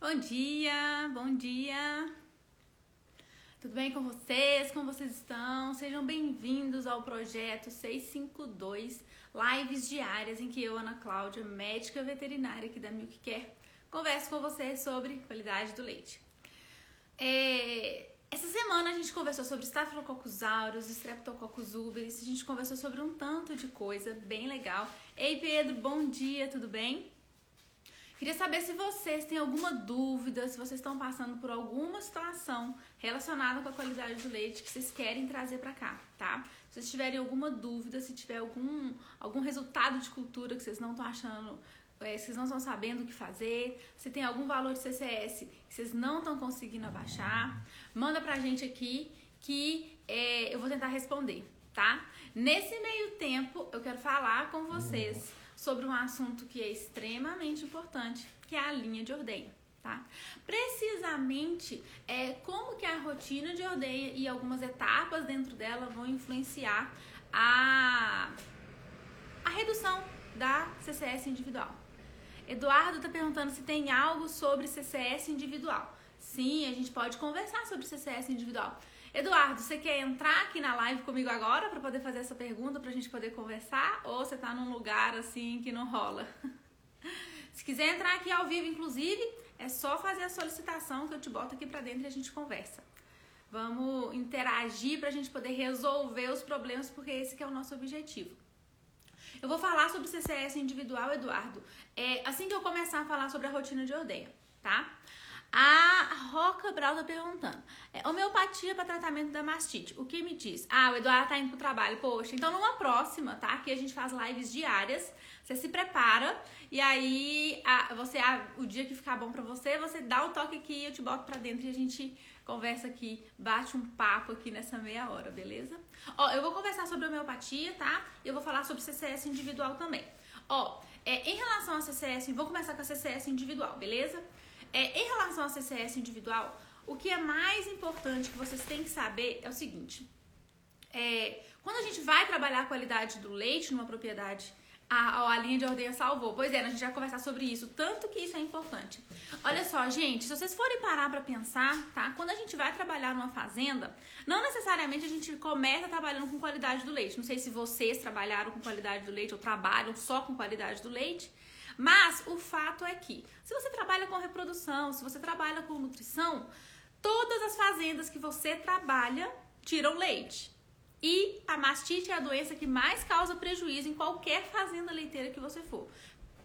Bom dia, bom dia. Tudo bem com vocês? Como vocês estão? Sejam bem-vindos ao projeto 652 Lives Diárias, em que eu, Ana Cláudia, médica veterinária aqui da Milk Care, converso com vocês sobre qualidade do leite. É, essa semana a gente conversou sobre Staphylococcus aureus, Streptococcus uberis, a gente conversou sobre um tanto de coisa bem legal. Ei Pedro, bom dia, tudo bem? Queria saber se vocês têm alguma dúvida, se vocês estão passando por alguma situação relacionada com a qualidade do leite que vocês querem trazer para cá, tá? Se vocês tiverem alguma dúvida, se tiver algum, algum resultado de cultura que vocês não estão achando, é, vocês não estão sabendo o que fazer, se tem algum valor de CCS que vocês não estão conseguindo abaixar, manda pra gente aqui que é, eu vou tentar responder, tá? Nesse meio tempo, eu quero falar com vocês sobre um assunto que é extremamente importante, que é a linha de ordenha. Tá? Precisamente é como que a rotina de ordenha e algumas etapas dentro dela vão influenciar a, a redução da CCS individual. Eduardo está perguntando se tem algo sobre CCS individual. Sim, a gente pode conversar sobre CCS individual. Eduardo, você quer entrar aqui na live comigo agora para poder fazer essa pergunta, para a gente poder conversar? Ou você está num lugar assim que não rola? Se quiser entrar aqui ao vivo, inclusive, é só fazer a solicitação que eu te boto aqui para dentro e a gente conversa. Vamos interagir para a gente poder resolver os problemas, porque esse é o nosso objetivo. Eu vou falar sobre CCS individual, Eduardo, é, assim que eu começar a falar sobre a rotina de ordenha, tá? A Roca Brau tá perguntando: é, homeopatia para tratamento da mastite. O que me diz? Ah, o Eduardo tá indo pro trabalho. Poxa, então numa próxima, tá? Aqui a gente faz lives diárias. Você se prepara e aí a, você a, o dia que ficar bom para você, você dá o toque aqui, eu te boto para dentro e a gente conversa aqui, bate um papo aqui nessa meia hora, beleza? Ó, eu vou conversar sobre homeopatia, tá? E eu vou falar sobre CCS individual também. Ó, é, em relação a CCS, vou começar com a CCS individual, beleza? É, em relação ao CCS individual, o que é mais importante que vocês têm que saber é o seguinte: é, quando a gente vai trabalhar a qualidade do leite numa propriedade, a, a linha de ordenha salvou. Pois é, a gente vai conversar sobre isso, tanto que isso é importante. Olha só, gente, se vocês forem parar para pensar, tá? Quando a gente vai trabalhar numa fazenda, não necessariamente a gente começa trabalhando com qualidade do leite. Não sei se vocês trabalharam com qualidade do leite ou trabalham só com qualidade do leite. Mas o fato é que, se você trabalha com reprodução, se você trabalha com nutrição, todas as fazendas que você trabalha tiram leite. E a mastite é a doença que mais causa prejuízo em qualquer fazenda leiteira que você for.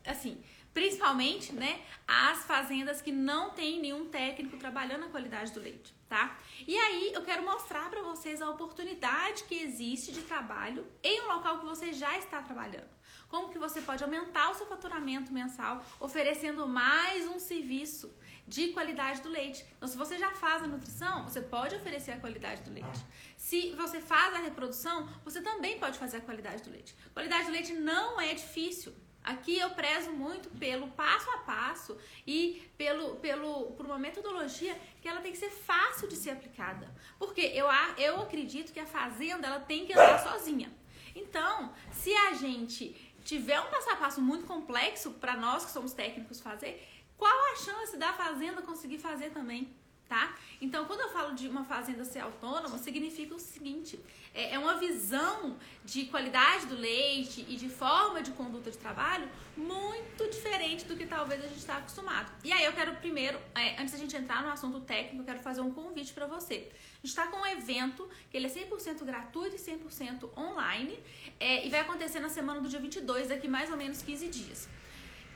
Assim, principalmente, né, as fazendas que não tem nenhum técnico trabalhando a qualidade do leite, tá? E aí eu quero mostrar para vocês a oportunidade que existe de trabalho em um local que você já está trabalhando como que você pode aumentar o seu faturamento mensal oferecendo mais um serviço de qualidade do leite. Então, se você já faz a nutrição, você pode oferecer a qualidade do leite. Se você faz a reprodução, você também pode fazer a qualidade do leite. Qualidade do leite não é difícil. Aqui eu prezo muito pelo passo a passo e pelo, pelo, por uma metodologia que ela tem que ser fácil de ser aplicada. Porque eu, eu acredito que a fazenda ela tem que andar sozinha. Então, se a gente tiver um passo a passo muito complexo para nós que somos técnicos fazer, qual a chance da fazenda conseguir fazer também? Tá? Então, quando eu falo de uma fazenda ser autônoma, significa o seguinte: é, é uma visão de qualidade do leite e de forma de conduta de trabalho muito diferente do que talvez a gente está acostumado. E aí, eu quero primeiro, é, antes da gente entrar no assunto técnico, eu quero fazer um convite para você. A gente está com um evento que ele é 100% gratuito e 100% online é, e vai acontecer na semana do dia 22, daqui mais ou menos 15 dias.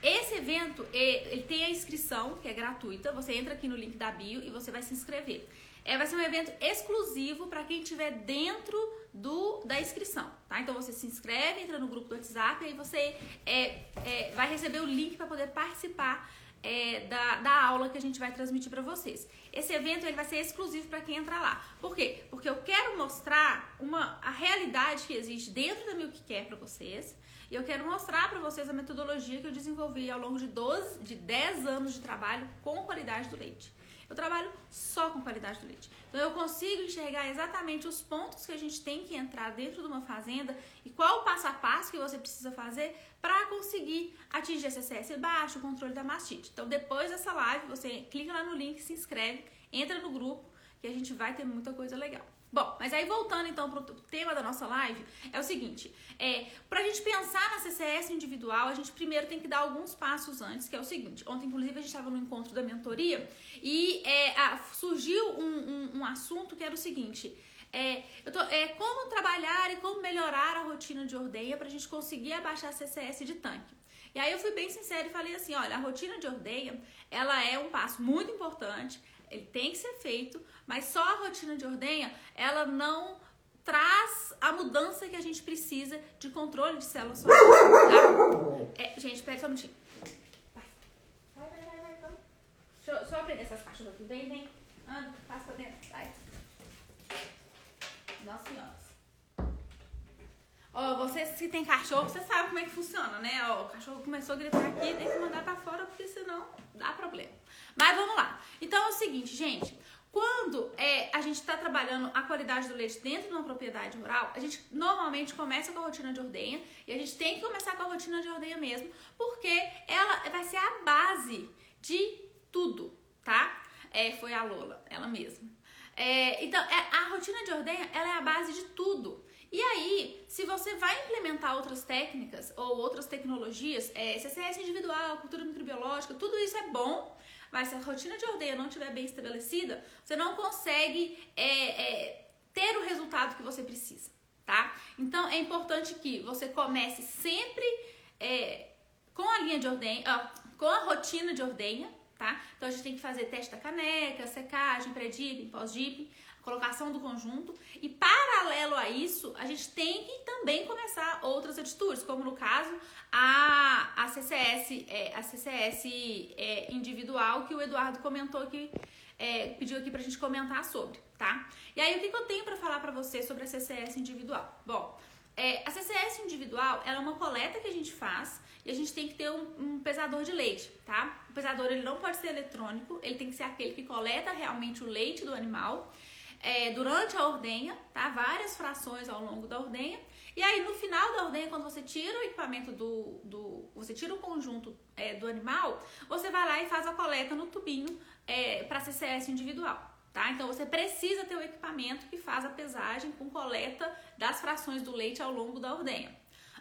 Esse evento, ele tem a inscrição, que é gratuita. Você entra aqui no link da bio e você vai se inscrever. É, vai ser um evento exclusivo para quem estiver dentro do, da inscrição, tá? Então você se inscreve, entra no grupo do WhatsApp e aí você é, é, vai receber o link para poder participar é, da, da aula que a gente vai transmitir para vocês. Esse evento ele vai ser exclusivo para quem entrar lá. Por quê? Porque eu quero mostrar uma, a realidade que existe dentro da Milk Care para vocês. E eu quero mostrar para vocês a metodologia que eu desenvolvi ao longo de 12, de 10 anos de trabalho com qualidade do leite. Eu trabalho só com qualidade do leite. Então eu consigo enxergar exatamente os pontos que a gente tem que entrar dentro de uma fazenda e qual o passo a passo que você precisa fazer para conseguir atingir a CCS baixo, o controle da mastite. Então depois dessa live, você clica lá no link, se inscreve, entra no grupo que a gente vai ter muita coisa legal. Bom, mas aí voltando então para o tema da nossa live, é o seguinte: é, para a gente pensar na CCS individual, a gente primeiro tem que dar alguns passos antes, que é o seguinte: ontem, inclusive, a gente estava no encontro da mentoria e é, a, surgiu um, um, um, assunto que era o seguinte. É, tô, é, como trabalhar e como melhorar a rotina de ordenha para a gente conseguir abaixar a CCS de tanque. E aí eu fui bem sincera e falei assim, olha, a rotina de ordenha, ela é um passo muito importante, ele tem que ser feito, mas só a rotina de ordenha, ela não traz a mudança que a gente precisa de controle de células. Tá? É, gente, pega só um minutinho. Vai. Vai, vai, vai, vai. Vamos. Deixa eu só aprender essas caixas aqui. Vem, vem. Anda, passa pra dentro. Vai. Nossa senhora. Ó, você se tem cachorro, você sabe como é que funciona, né? Ó, o cachorro começou a gritar aqui, tem que mandar pra fora, porque senão dá problema. Mas vamos lá. Então é o seguinte, gente. Quando é, a gente está trabalhando a qualidade do leite dentro de uma propriedade rural, a gente normalmente começa com a rotina de ordenha e a gente tem que começar com a rotina de ordenha mesmo, porque ela vai ser a base de tudo, tá? É, foi a Lola, ela mesma. É, então, é, a rotina de ordenha ela é a base de tudo. E aí, se você vai implementar outras técnicas ou outras tecnologias, é, CCS individual, cultura microbiológica, tudo isso é bom, mas se a rotina de ordenha não estiver bem estabelecida, você não consegue é, é, ter o resultado que você precisa, tá? Então é importante que você comece sempre é, com a linha de ordenha, com a rotina de ordenha, tá? Então a gente tem que fazer teste da caneca, secagem, pré-dip, pós-dip, colocação do conjunto. E paralelo a isso, a gente tem que também começar outras atitudes, como no caso a, a CCS, é, a CCS é, individual que o Eduardo comentou aqui, é, pediu aqui pra gente comentar sobre, tá? E aí o que, que eu tenho para falar para você sobre a CCS individual? Bom, é, a CCS individual é uma coleta que a gente faz e a gente tem que ter um, um, pesador de leite, tá? O pesador ele não pode ser eletrônico, ele tem que ser aquele que coleta realmente o leite do animal é, durante a ordenha, tá? Várias frações ao longo da ordenha. E aí, no final da ordenha, quando você tira o equipamento do. do você tira o conjunto é, do animal, você vai lá e faz a coleta no tubinho é, para CCS individual. Tá? Então você precisa ter o equipamento que faz a pesagem com coleta das frações do leite ao longo da ordenha.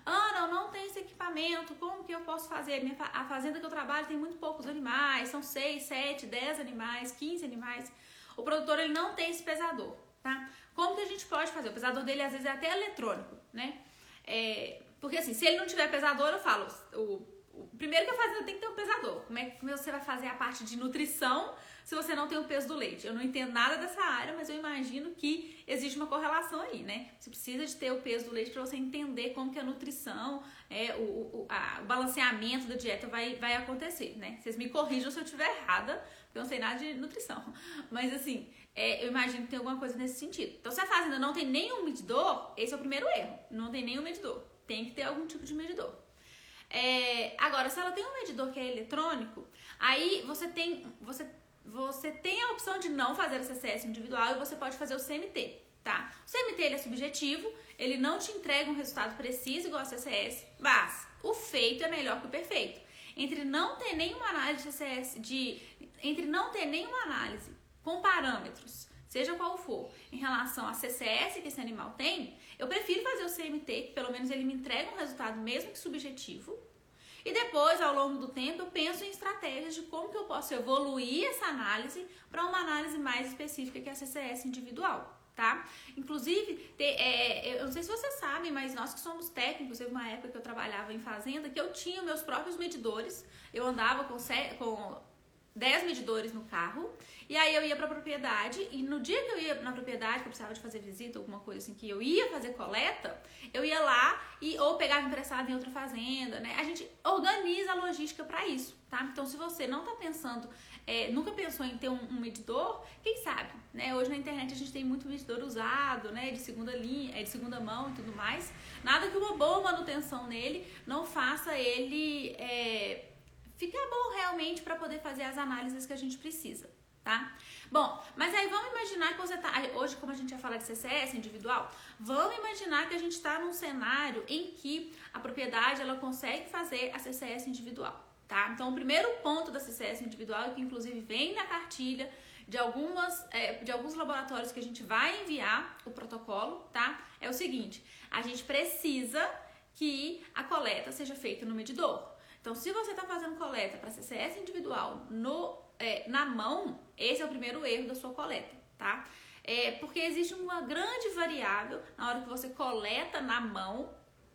Ana, eu não tenho esse equipamento, como que eu posso fazer? A fazenda que eu trabalho tem muito poucos animais, são 6, 7, 10 animais, 15 animais. O produtor ele não tem esse pesador, tá? Como que a gente pode fazer? O pesador dele às vezes é até eletrônico, né? É, porque assim, se ele não tiver pesador, eu falo, o, o primeiro que a fazenda tem que ter um pesador. Como é que você vai fazer a parte de nutrição se você não tem o peso do leite? Eu não entendo nada dessa área, mas eu imagino que existe uma correlação aí, né? Você precisa de ter o peso do leite para você entender como que a nutrição, é, o, o, a, o balanceamento da dieta vai, vai acontecer, né? Vocês me corrijam se eu estiver errada, eu não sei nada de nutrição. Mas assim, é, eu imagino que tem alguma coisa nesse sentido. Então, se a fazenda não tem nenhum medidor, esse é o primeiro erro. Não tem nenhum medidor. Tem que ter algum tipo de medidor. É, agora, se ela tem um medidor que é eletrônico, aí você tem, você, você tem a opção de não fazer a CCS individual e você pode fazer o CMT, tá? O CMT ele é subjetivo, ele não te entrega um resultado preciso igual a CCS, mas o feito é melhor que o perfeito. Entre não ter nenhuma análise de de entre não ter nenhuma análise com parâmetros, seja qual for, em relação a CCS que esse animal tem, eu prefiro fazer o CMT, que pelo menos ele me entrega um resultado mesmo que subjetivo. E depois, ao longo do tempo, eu penso em estratégias de como que eu posso evoluir essa análise para uma análise mais específica que é a CCS individual tá? Inclusive, te, é, eu não sei se vocês sabem, mas nós que somos técnicos, teve uma época que eu trabalhava em fazenda que eu tinha meus próprios medidores, eu andava com, com 10 medidores no carro. E aí eu ia pra propriedade e no dia que eu ia na propriedade, que eu precisava de fazer visita, alguma coisa assim, que eu ia fazer coleta, eu ia lá e ou pegava emprestado em outra fazenda, né? A gente organiza a logística para isso, tá? Então se você não tá pensando, é, nunca pensou em ter um, um, medidor, quem sabe, né? Hoje na internet a gente tem muito medidor usado, né? De segunda linha, é de segunda mão e tudo mais. Nada que uma boa manutenção nele não faça ele é, ficar bom realmente para poder fazer as análises que a gente precisa, tá? Bom, mas aí vamos imaginar que você tá. Hoje, como a gente ia falar de CCS individual, vamos imaginar que a gente está num cenário em que a propriedade ela consegue fazer a CCS individual, tá? Então, o primeiro ponto da CCS individual, que inclusive vem na cartilha de, algumas, é, de alguns laboratórios que a gente vai enviar o protocolo, tá? É o seguinte: a gente precisa que a coleta seja feita no medidor. Então, se você está fazendo coleta para CCS individual no, é, na mão, esse é o primeiro erro da sua coleta, tá? É, porque existe uma grande variável na hora que você coleta na mão,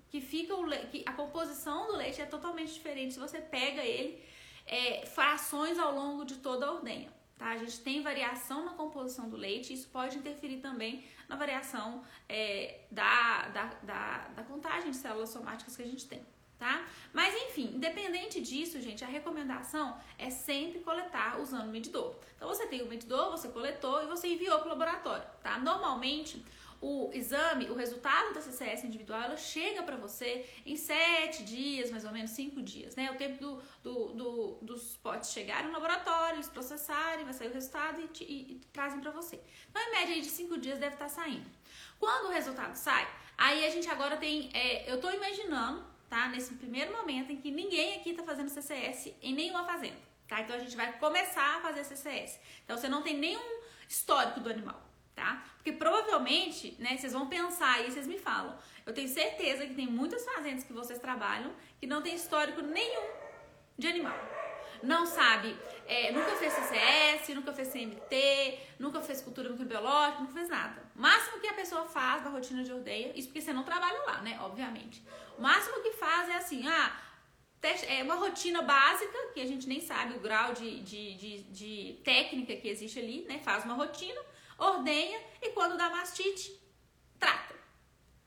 que fica o que a composição do leite é totalmente diferente se você pega ele é, frações ao longo de toda a ordenha. Tá? A gente tem variação na composição do leite, isso pode interferir também na variação é, da, da, da, da contagem de células somáticas que a gente tem tá? Mas enfim, independente disso, gente, a recomendação é sempre coletar usando o medidor. Então você tem o medidor, você coletou e você enviou para o laboratório, tá? Normalmente o exame, o resultado da CCS individual, ela chega para você em sete dias, mais ou menos cinco dias, né? O tempo do, do, do, dos potes chegarem no laboratório, eles processarem, vai sair o resultado e, te, e, e trazem para você. Então, em média de cinco dias deve estar tá saindo. Quando o resultado sai, aí a gente agora tem, é, eu estou imaginando tá? Nesse primeiro momento em que ninguém aqui está fazendo CCS em nenhuma fazenda, tá? Então a gente vai começar a fazer CCS. Então você não tem nenhum histórico do animal, tá? Porque provavelmente, né, vocês vão pensar aí, vocês me falam. Eu tenho certeza que tem muitas fazendas que vocês trabalham que não tem histórico nenhum de animal. Não sabe, é, nunca fez CCS, nunca fez CMT, nunca fez cultura microbiológica, nunca fez nada. O máximo que a pessoa faz da rotina de ordeia, isso porque você não trabalha lá, né? Obviamente. O máximo que faz é assim, ah, é uma rotina básica, que a gente nem sabe o grau de, de, de, de técnica que existe ali, né? Faz uma rotina, ordenha e quando dá mastite, trata.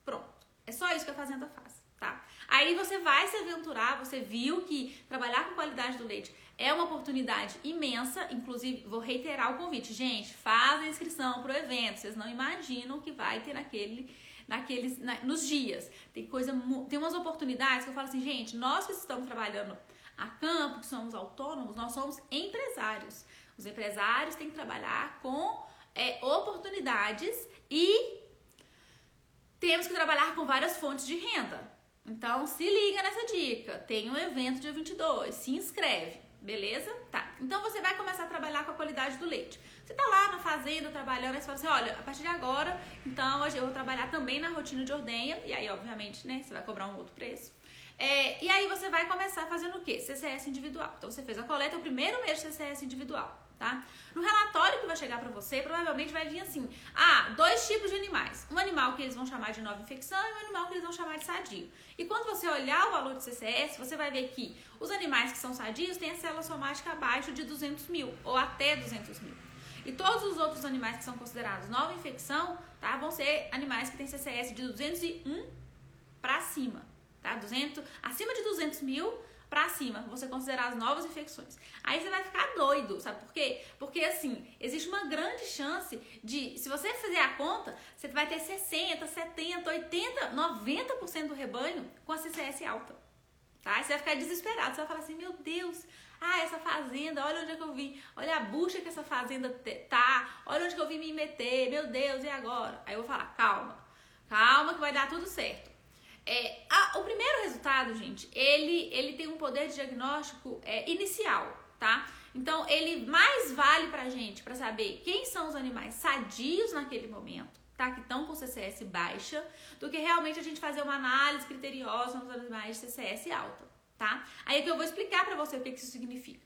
Pronto. É só isso que a fazenda faz, tá? Aí você vai se aventurar, você viu que trabalhar com qualidade do leite é uma oportunidade imensa, inclusive vou reiterar o convite. Gente, faz a inscrição pro evento, vocês não imaginam o que vai ter naquele naqueles, na, nos dias. Tem coisa, tem umas oportunidades que eu falo assim, gente, nós que estamos trabalhando a campo, que somos autônomos, nós somos empresários. Os empresários têm que trabalhar com é, oportunidades e temos que trabalhar com várias fontes de renda. Então, se liga nessa dica. Tem um evento dia 22, se inscreve, beleza? Tá. Então, você vai começar a trabalhar com a qualidade do leite. Você tá lá na fazenda trabalhando, aí você fala assim, olha, a partir de agora, então eu vou trabalhar também na rotina de ordenha, e aí, obviamente, né, você vai cobrar um outro preço. É, e aí você vai começar fazendo o quê? CCS individual. Então você fez a coleta, o primeiro mês de CCS individual, tá? No relatório que vai chegar para você, provavelmente vai vir assim: ah, dois tipos de animais. Um animal que eles vão chamar de nova infecção e um animal que eles vão chamar de sadio. E quando você olhar o valor de CCS, você vai ver que os animais que são sadios têm a célula somática abaixo de 200 mil, ou até 200 mil. E todos os outros animais que são considerados nova infecção, tá? Vão ser animais que têm CCS de 201 para cima, tá? 200, acima de 200 mil para cima, você considerar as novas infecções. Aí você vai ficar doido, sabe por quê? Porque assim, existe uma grande chance de, se você fizer a conta, você vai ter 60, 70, 80, 90% do rebanho com a CCS alta. Tá? Você vai ficar desesperado, você vai falar assim: "Meu Deus, ah, essa fazenda, olha onde é que eu vim, olha a bucha que essa fazenda tá, olha onde que eu vim me meter, meu Deus, e agora? Aí eu vou falar, calma, calma que vai dar tudo certo. É, a, o primeiro resultado, gente, ele, ele tem um poder de diagnóstico é, inicial, tá? Então, ele mais vale pra gente para saber quem são os animais sadios naquele momento, tá? Que estão com CCS baixa, do que realmente a gente fazer uma análise criteriosa nos animais de CCS alta tá? Aí é que eu vou explicar para você o que, que isso significa.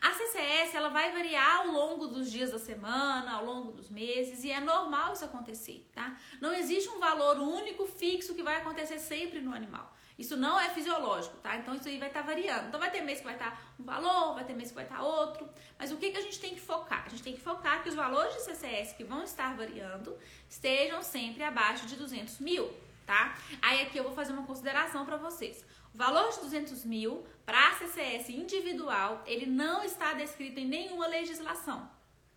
A CCS ela vai variar ao longo dos dias da semana, ao longo dos meses, e é normal isso acontecer, tá? Não existe um valor único, fixo, que vai acontecer sempre no animal. Isso não é fisiológico, tá? Então isso aí vai estar tá variando. Então vai ter mês que vai estar tá um valor, vai ter mês que vai estar tá outro. Mas o que, que a gente tem que focar? A gente tem que focar que os valores de CCS que vão estar variando estejam sempre abaixo de 200 mil, tá? Aí aqui eu vou fazer uma consideração para vocês. Valor de 200 mil para CCS individual, ele não está descrito em nenhuma legislação,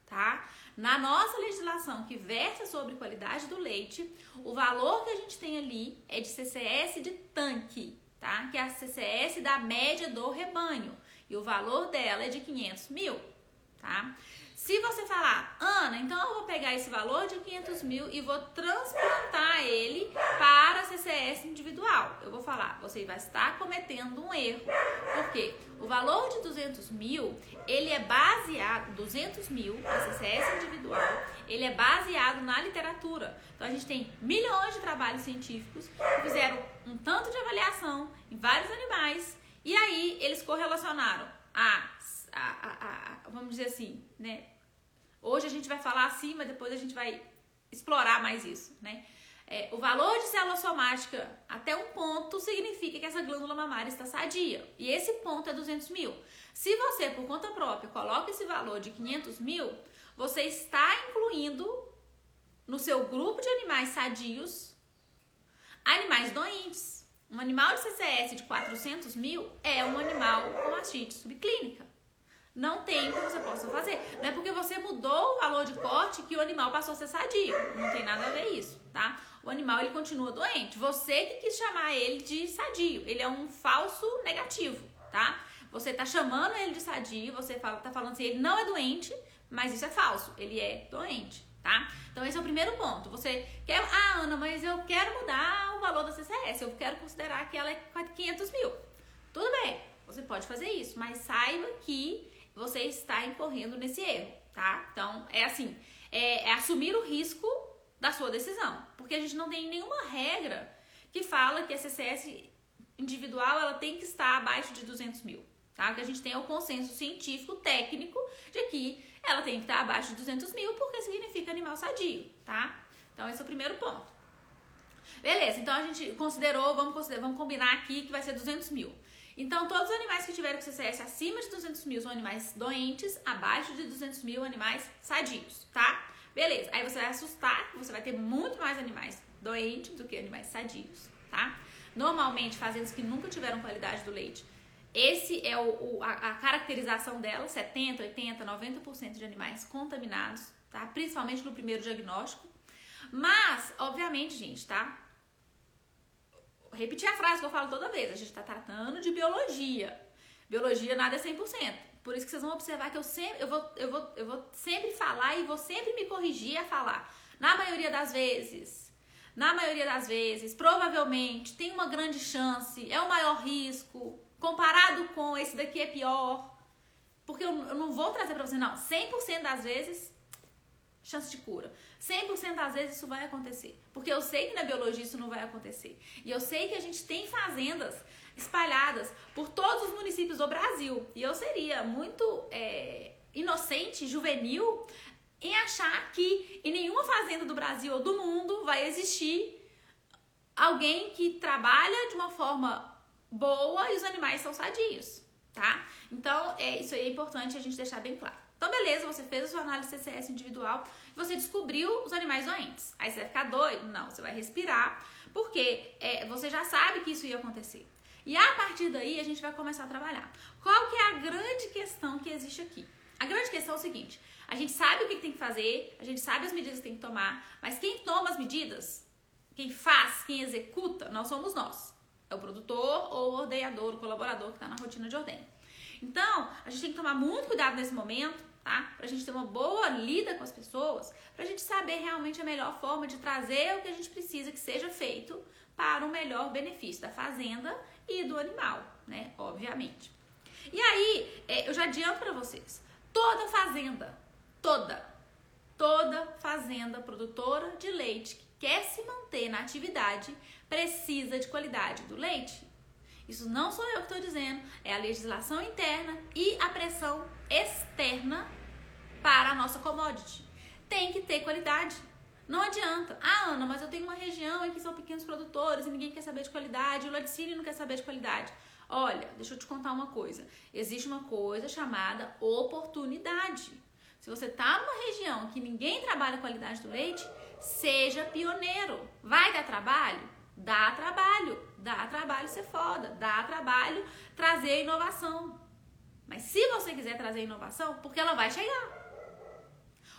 tá? Na nossa legislação que versa sobre qualidade do leite, o valor que a gente tem ali é de CCS de tanque, tá? Que é a CCS da média do rebanho. E o valor dela é de 500 mil, tá? Se você falar, Ana, então eu vou pegar esse valor de 500 mil e vou transplantar ele para CCS individual. Eu vou falar, você vai estar cometendo um erro. Por quê? O valor de 200 mil, ele é baseado, 200 mil para CCS individual, ele é baseado na literatura. Então a gente tem milhões de trabalhos científicos que fizeram um tanto de avaliação em vários animais e aí eles correlacionaram a a, a, a, vamos dizer assim, né? Hoje a gente vai falar assim, mas depois a gente vai explorar mais isso, né? É, o valor de célula somática até um ponto significa que essa glândula mamária está sadia. E esse ponto é 200 mil. Se você, por conta própria, coloca esse valor de 500 mil, você está incluindo no seu grupo de animais sadios animais doentes. Um animal de CCS de 400 mil é um animal com mastite subclínica. Não tem o que você possa fazer. Não é porque você mudou o valor de corte que o animal passou a ser sadio. Não tem nada a ver isso, tá? O animal ele continua doente. Você que quis chamar ele de sadio. Ele é um falso negativo, tá? Você tá chamando ele de sadio, você fala, tá falando assim, ele não é doente, mas isso é falso. Ele é doente, tá? Então esse é o primeiro ponto. Você quer, ah, Ana, mas eu quero mudar o valor da CCS. Eu quero considerar que ela é 500 mil. Tudo bem, você pode fazer isso, mas saiba que você está incorrendo nesse erro, tá? Então, é assim, é, é assumir o risco da sua decisão, porque a gente não tem nenhuma regra que fala que a CCS individual ela tem que estar abaixo de 200 mil, tá? Que a gente tem é o consenso científico técnico de que ela tem que estar abaixo de 200 mil porque significa animal sadio, tá? Então esse é o primeiro ponto. Beleza, então a gente considerou, vamos, considerar, vamos combinar aqui que vai ser 200 mil. Então, todos os animais que tiveram CCS acima de 200 mil são animais doentes, abaixo de 200 mil, animais sadios, tá? Beleza, aí você vai assustar, você vai ter muito mais animais doentes do que animais sadios, tá? Normalmente, fazendas que nunca tiveram qualidade do leite, esse é o, o a, a, caracterização dela, 70, 80, 90% de animais contaminados, tá? Principalmente no primeiro diagnóstico. Mas, obviamente, gente, tá? Repetir a frase que eu falo toda vez, a gente está tratando de biologia. Biologia nada é 100%. Por isso que vocês vão observar que eu sempre eu vou, eu vou, eu vou sempre falar e vou sempre me corrigir a falar. Na maioria das vezes, na maioria das vezes, provavelmente tem uma grande chance, é o maior risco, comparado com esse daqui é pior. Porque eu, eu não vou trazer para você, não. 100% das vezes, chance de cura. 100% das vezes isso vai acontecer. Porque eu sei que na biologia isso não vai acontecer. E eu sei que a gente tem fazendas espalhadas por todos os municípios do Brasil. E eu seria muito é, inocente, juvenil, em achar que em nenhuma fazenda do Brasil ou do mundo vai existir alguém que trabalha de uma forma boa e os animais são sadios, tá? Então, é, isso aí é importante a gente deixar bem claro. Então, beleza, você fez a sua análise CCS individual, você descobriu os animais doentes. Aí você vai ficar doido? Não, você vai respirar, porque é, você já sabe que isso ia acontecer. E a partir daí a gente vai começar a trabalhar. Qual que é a grande questão que existe aqui? A grande questão é o seguinte: a gente sabe o que tem que fazer, a gente sabe as medidas que tem que tomar, mas quem toma as medidas, quem faz, quem executa, não somos nós. É o produtor ou o ordenador, o colaborador que está na rotina de ordem. Então, a gente tem que tomar muito cuidado nesse momento tá? Pra gente ter uma boa lida com as pessoas, pra gente saber realmente a melhor forma de trazer o que a gente precisa que seja feito para o melhor benefício da fazenda e do animal, né? Obviamente. E aí, é, eu já adianto para vocês, toda fazenda, toda, toda fazenda produtora de leite que quer se manter na atividade precisa de qualidade do leite. Isso não sou eu que estou dizendo, é a legislação interna e a pressão externa para a nossa commodity. Tem que ter qualidade. Não adianta. Ah, Ana, mas eu tenho uma região em que são pequenos produtores e ninguém quer saber de qualidade, o laticínio não quer saber de qualidade. Olha, deixa eu te contar uma coisa. Existe uma coisa chamada oportunidade. Se você está numa região que ninguém trabalha a qualidade do leite, seja pioneiro. Vai dar trabalho? Dá trabalho. Dá trabalho ser foda. Dá trabalho trazer inovação. Mas se você quiser trazer inovação, porque ela vai chegar.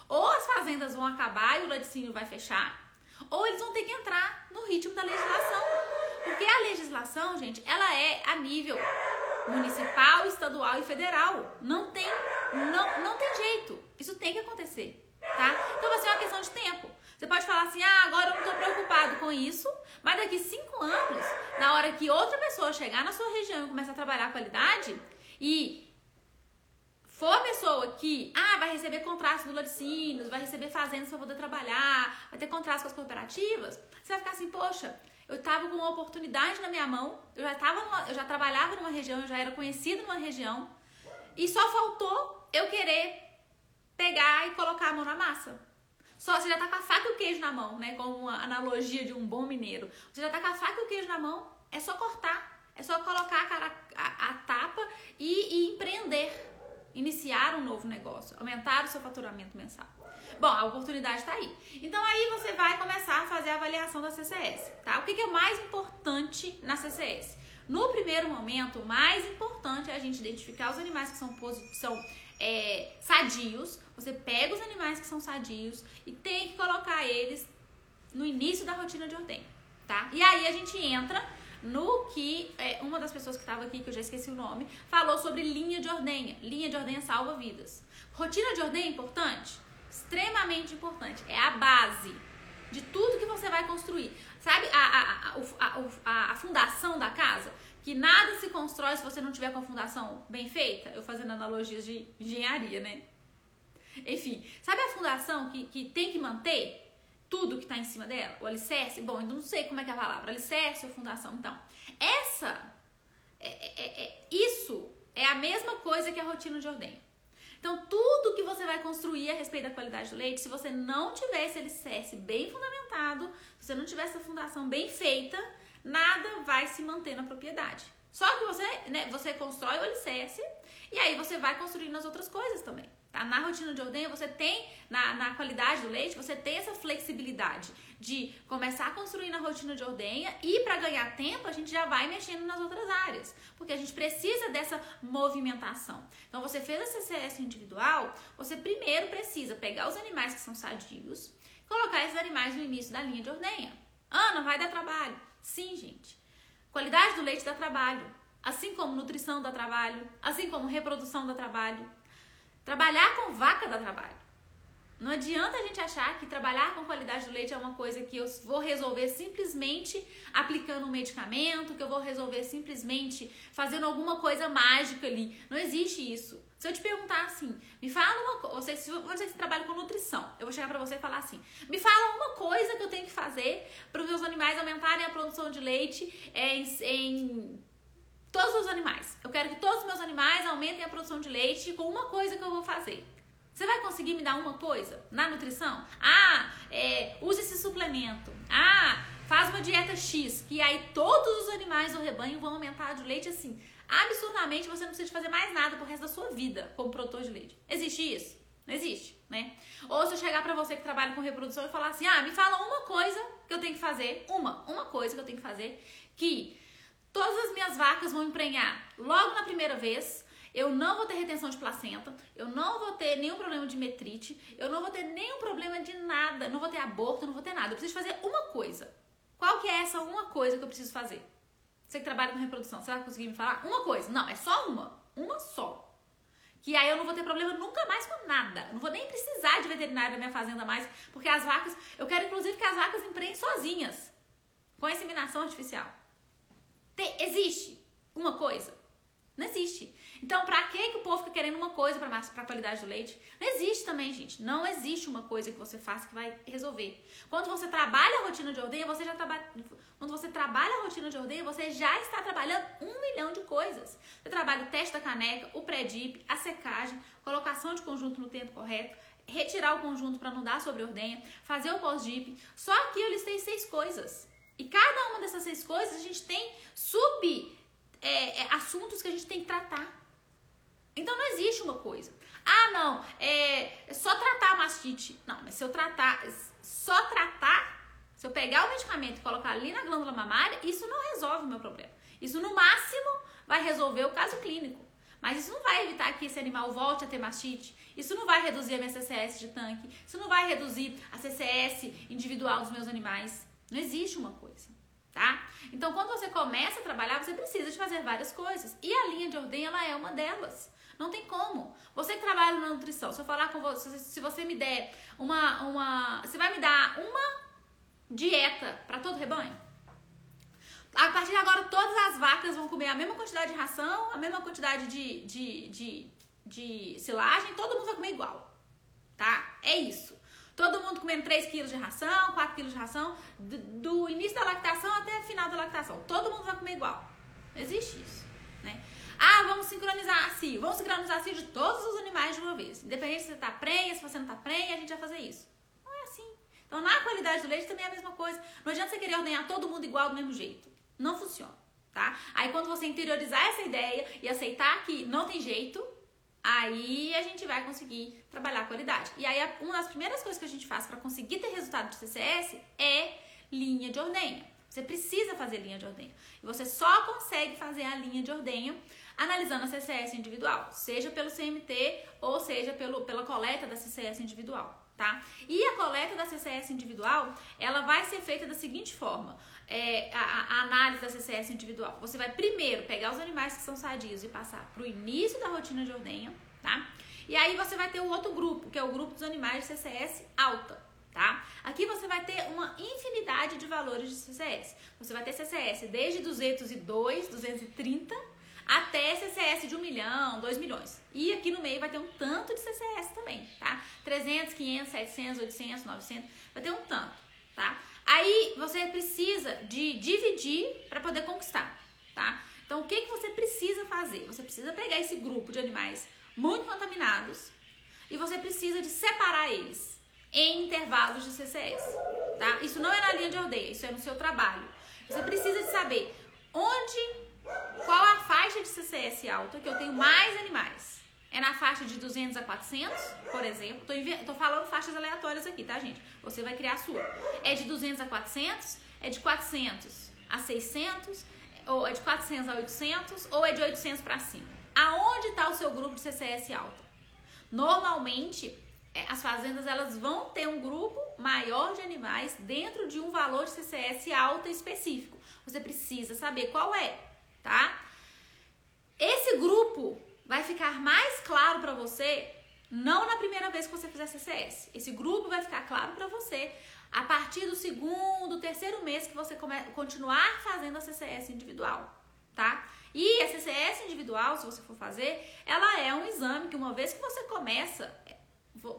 Ou as fazendas vão acabar e o laticínio vai fechar, ou eles vão ter que entrar no ritmo da legislação. Porque a legislação, gente, ela é a nível municipal, estadual e federal. Não tem, não, não tem jeito. Isso tem que acontecer, tá? Então vai ser uma questão de tempo. Você pode falar assim, ah, agora eu não estou preocupado com isso, mas daqui cinco anos, na hora que outra pessoa chegar na sua região e começar a trabalhar a qualidade, e for a pessoa que ah, vai receber contratos do laticínios, vai receber fazendas para poder trabalhar, vai ter contratos com as cooperativas, você vai ficar assim, poxa, eu estava com uma oportunidade na minha mão, eu já, tava numa, eu já trabalhava numa região, eu já era conhecido numa região, e só faltou eu querer pegar e colocar a mão na massa. Só você já tá com a faca e o queijo na mão, né? Como uma analogia de um bom mineiro. Você já tá com a faca e o queijo na mão, é só cortar, é só colocar a, cara, a, a tapa e, e empreender. Iniciar um novo negócio, aumentar o seu faturamento mensal. Bom, a oportunidade está aí. Então aí você vai começar a fazer a avaliação da CCS, tá? O que, que é mais importante na CCS? No primeiro momento, o mais importante é a gente identificar os animais que são, são é, sadios. Você pega os animais que são sadios e tem que colocar eles no início da rotina de ordenha, tá? E aí a gente entra no que é, uma das pessoas que estava aqui, que eu já esqueci o nome, falou sobre linha de ordenha. Linha de ordenha salva vidas. Rotina de ordenha é importante? Extremamente importante. É a base de tudo que você vai construir. Sabe a, a, a, a, fundação da casa? que nada se constrói se você não tiver com a fundação bem feita. Eu fazendo analogias de engenharia, né? Enfim, sabe a fundação que, que tem que manter tudo que está em cima dela? O alicerce? Bom, eu não sei como é que é a palavra. Alicerce ou fundação? Então, essa, é, é, é, é, isso é a mesma coisa que a rotina de ordenha. Então, tudo que você vai construir a respeito da qualidade do leite, se você não tiver esse alicerce bem fundamentado, se você não tiver essa fundação bem feita, nada vai se manter na propriedade. Só que você, né, você constrói o alicerce e aí você vai construindo as outras coisas também. Tá? Na rotina de ordenha, você tem, na, na qualidade do leite, você tem essa flexibilidade de começar a construir na rotina de ordenha e para ganhar tempo, a gente já vai mexendo nas outras áreas. Porque a gente precisa dessa movimentação. Então, você fez a CCS individual, você primeiro precisa pegar os animais que são sadios, colocar esses animais no início da linha de ordenha. Ana, vai dar trabalho. Sim, gente. Qualidade do leite dá trabalho. Assim como nutrição dá trabalho. Assim como reprodução dá trabalho. Trabalhar com vaca dá trabalho. Não adianta a gente achar que trabalhar com qualidade do leite é uma coisa que eu vou resolver simplesmente aplicando um medicamento, que eu vou resolver simplesmente fazendo alguma coisa mágica ali. Não existe isso. Se eu te perguntar assim, me fala uma coisa, você, se você trabalha com nutrição, eu vou chegar para você e falar assim, me fala uma coisa que eu tenho que fazer para os meus animais aumentarem a produção de leite em, em todos os animais. Eu quero que todos os meus animais aumentem a produção de leite com uma coisa que eu vou fazer. Você vai conseguir me dar uma coisa na nutrição? Ah, é, use esse suplemento. Ah, faz uma dieta X, que aí todos os animais do rebanho vão aumentar de leite assim absurdamente você não precisa fazer mais nada pro resto da sua vida como produtor de leite. Existe isso? Não existe, né? Ou se eu chegar para você que trabalha com reprodução e falar assim: "Ah, me fala uma coisa que eu tenho que fazer, uma, uma coisa que eu tenho que fazer que todas as minhas vacas vão emprenhar logo na primeira vez, eu não vou ter retenção de placenta, eu não vou ter nenhum problema de metrite, eu não vou ter nenhum problema de nada, não vou ter aborto, não vou ter nada. Eu preciso fazer uma coisa. Qual que é essa uma coisa que eu preciso fazer? Você que trabalha com reprodução, você vai conseguir me falar uma coisa? Não, é só uma. Uma só. Que aí eu não vou ter problema nunca mais com nada. Não vou nem precisar de veterinário na minha fazenda mais, porque as vacas, eu quero inclusive que as vacas empreendem sozinhas, com a inseminação artificial. Tem, existe uma coisa? Não existe. Então, pra que, que o povo fica querendo uma coisa pra, pra qualidade do leite? Não existe também, gente. Não existe uma coisa que você faça que vai resolver. Quando você trabalha a rotina de ordenha, você já trabalha. Quando você trabalha a rotina de ordenha, você já está trabalhando um milhão de coisas. Você trabalha o teste da caneca, o pré-dip, a secagem, colocação de conjunto no tempo correto, retirar o conjunto para não dar sobre ordenha, fazer o pós-dip. Só aqui eu listei seis coisas. E cada uma dessas seis coisas a gente tem sub é, é, assuntos que a gente tem que tratar. Então não existe uma coisa. Ah, não, é, é só tratar a mastite. Não, mas se eu tratar, só tratar, se eu pegar o medicamento e colocar ali na glândula mamária, isso não resolve o meu problema. Isso no máximo vai resolver o caso clínico. Mas isso não vai evitar que esse animal volte a ter mastite. Isso não vai reduzir a minha CCS de tanque. Isso não vai reduzir a CCS individual dos meus animais. Não existe uma coisa, tá? Então, quando você começa a trabalhar, você precisa de fazer várias coisas. E a linha de ordem, ela é uma delas. Não tem como. Você que trabalha na nutrição, se eu falar com você, se você me der uma, uma. Você vai me dar uma dieta para todo rebanho? A partir de agora, todas as vacas vão comer a mesma quantidade de ração, a mesma quantidade de, de, de, de silagem, todo mundo vai comer igual. Tá? É isso. Todo mundo comendo 3 quilos de ração, 4 quilos de ração, do, início da lactação até o final da lactação. Todo mundo vai comer igual. Existe isso. Né? Ah, vamos sincronizar assim. Vamos sincronizar assim de todos os animais de uma vez. Independente se você tá prenha, se você não tá prenha, a gente vai fazer isso. Não é assim. Então, na qualidade do leite também é a mesma coisa. Não adianta você querer ordenhar todo mundo igual do mesmo jeito. Não funciona, tá? Aí quando você interiorizar essa ideia e aceitar que não tem jeito, aí a gente vai conseguir trabalhar a qualidade. E aí uma das primeiras coisas que a gente faz para conseguir ter resultado de CCS é linha de ordenha. Você precisa fazer linha de ordenha. E você só consegue fazer a linha de ordenha analisando a CCS individual, seja pelo CMT ou seja pelo, pela coleta da CCS individual tá? E a coleta da CCS individual, ela vai ser feita da seguinte forma: é, a, a, análise da CCS individual. Você vai primeiro pegar os animais que são sadios e passar para o início da rotina de ordenha, tá? E aí você vai ter o outro grupo, que é o grupo dos animais de CCS alta, tá? Aqui você vai ter uma infinidade de valores de CCS. Você vai ter CCS desde 202, 230 até CCS de 1 milhão, 2 milhões. E aqui no meio vai ter um tanto de CCS também, tá? 300, 500, 700, 800, 900, vai ter um tanto, tá? Aí você precisa de dividir para poder conquistar, tá? Então o que, que você precisa fazer? Você precisa pegar esse grupo de animais muito contaminados e você precisa de separar eles em intervalos de CCS, tá? Isso não é na linha de ordeia, isso é no seu trabalho. Você precisa de saber onde qual a faixa de CCS alta que eu tenho mais animais? É na faixa de 200 a 400, por exemplo. Tô, tô falando faixas aleatórias aqui, tá, gente? Você vai criar a sua. É de 200 a 400? É de 400 a 600? Ou é de 400 a 800? Ou é de 800 para cima? Aonde está o seu grupo de CCS alta? Normalmente, é, as fazendas elas vão ter um grupo maior de animais dentro de um valor de CCS alta específico. Você precisa saber qual é tá? Esse grupo vai ficar mais claro para você não na primeira vez que você fizer CCS. Esse grupo vai ficar claro para você a partir do segundo, terceiro mês que você continuar fazendo a CCS individual, tá? E a CCS individual, se você for fazer, ela é um exame que uma vez que você começa,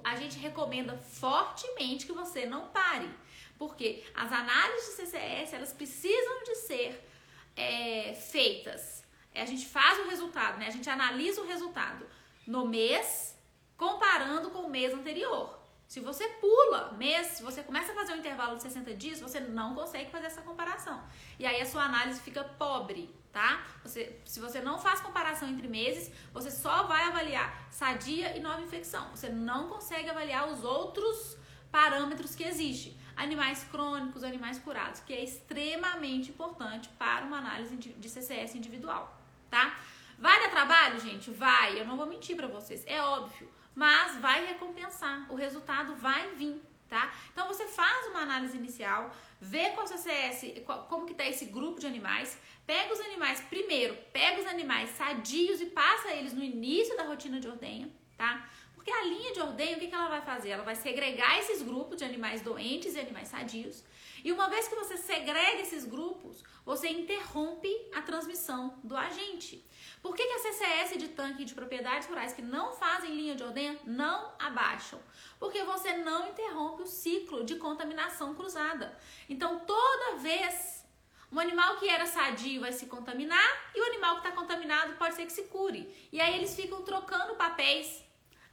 a gente recomenda fortemente que você não pare, porque as análises de CCS, elas precisam de ser é, feitas. É, a gente faz o resultado, né? A gente analisa o resultado no mês, comparando com o mês anterior. Se você pula mês, se você começa a fazer um intervalo de 60 dias, você não consegue fazer essa comparação. E aí a sua análise fica pobre, tá? Você, se você não faz comparação entre meses, você só vai avaliar sadia e nova infecção. Você não consegue avaliar os outros parâmetros que existem animais crônicos, animais curados, que é extremamente importante para uma análise de CCS individual, tá? Vai dar trabalho, gente? Vai. Eu não vou mentir para vocês, é óbvio, mas vai recompensar. O resultado vai vir, tá? Então você faz uma análise inicial, vê qual CCS, qual, como que tá esse grupo de animais, pega os animais primeiro, pega os animais sadios e passa eles no início da rotina de ordenha, tá? Porque a linha de ordenha, o que, que ela vai fazer? Ela vai segregar esses grupos de animais doentes e animais sadios. E uma vez que você segrega esses grupos, você interrompe a transmissão do agente. Por que, que a CCS de tanque de propriedades rurais que não fazem linha de ordenha não abaixam? Porque você não interrompe o ciclo de contaminação cruzada. Então, toda vez um animal que era sadio vai se contaminar e o animal que está contaminado pode ser que se cure. E aí eles ficam trocando papéis